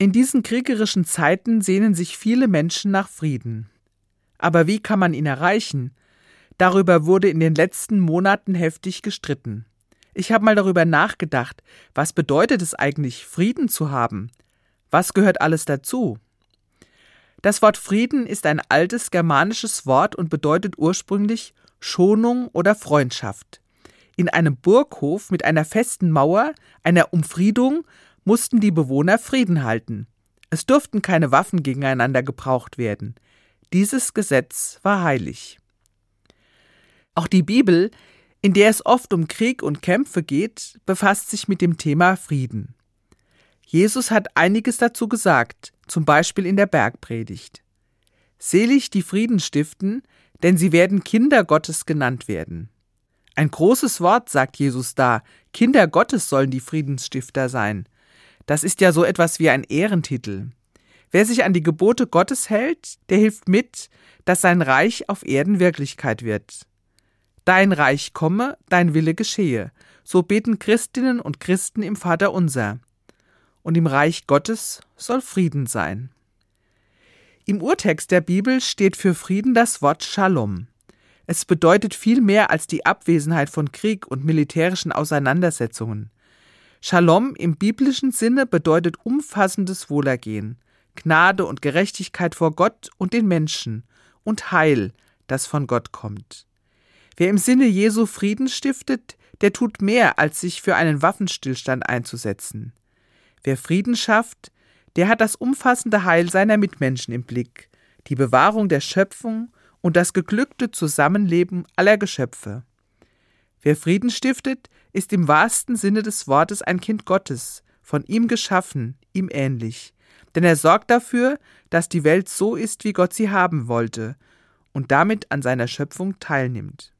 In diesen kriegerischen Zeiten sehnen sich viele Menschen nach Frieden. Aber wie kann man ihn erreichen? Darüber wurde in den letzten Monaten heftig gestritten. Ich habe mal darüber nachgedacht, was bedeutet es eigentlich, Frieden zu haben? Was gehört alles dazu? Das Wort Frieden ist ein altes germanisches Wort und bedeutet ursprünglich Schonung oder Freundschaft. In einem Burghof mit einer festen Mauer, einer Umfriedung, mussten die Bewohner Frieden halten. Es durften keine Waffen gegeneinander gebraucht werden. Dieses Gesetz war heilig. Auch die Bibel, in der es oft um Krieg und Kämpfe geht, befasst sich mit dem Thema Frieden. Jesus hat einiges dazu gesagt, zum Beispiel in der Bergpredigt. Selig die Frieden stiften, denn sie werden Kinder Gottes genannt werden. Ein großes Wort, sagt Jesus da, Kinder Gottes sollen die Friedensstifter sein. Das ist ja so etwas wie ein Ehrentitel. Wer sich an die Gebote Gottes hält, der hilft mit, dass sein Reich auf Erden Wirklichkeit wird. Dein Reich komme, dein Wille geschehe. So beten Christinnen und Christen im Vater unser. Und im Reich Gottes soll Frieden sein. Im Urtext der Bibel steht für Frieden das Wort Shalom. Es bedeutet viel mehr als die Abwesenheit von Krieg und militärischen Auseinandersetzungen. Shalom im biblischen Sinne bedeutet umfassendes Wohlergehen, Gnade und Gerechtigkeit vor Gott und den Menschen und Heil, das von Gott kommt. Wer im Sinne Jesu Frieden stiftet, der tut mehr, als sich für einen Waffenstillstand einzusetzen. Wer Frieden schafft, der hat das umfassende Heil seiner Mitmenschen im Blick, die Bewahrung der Schöpfung und das geglückte Zusammenleben aller Geschöpfe. Wer Frieden stiftet, ist im wahrsten Sinne des Wortes ein Kind Gottes, von ihm geschaffen, ihm ähnlich. Denn er sorgt dafür, dass die Welt so ist, wie Gott sie haben wollte, und damit an seiner Schöpfung teilnimmt.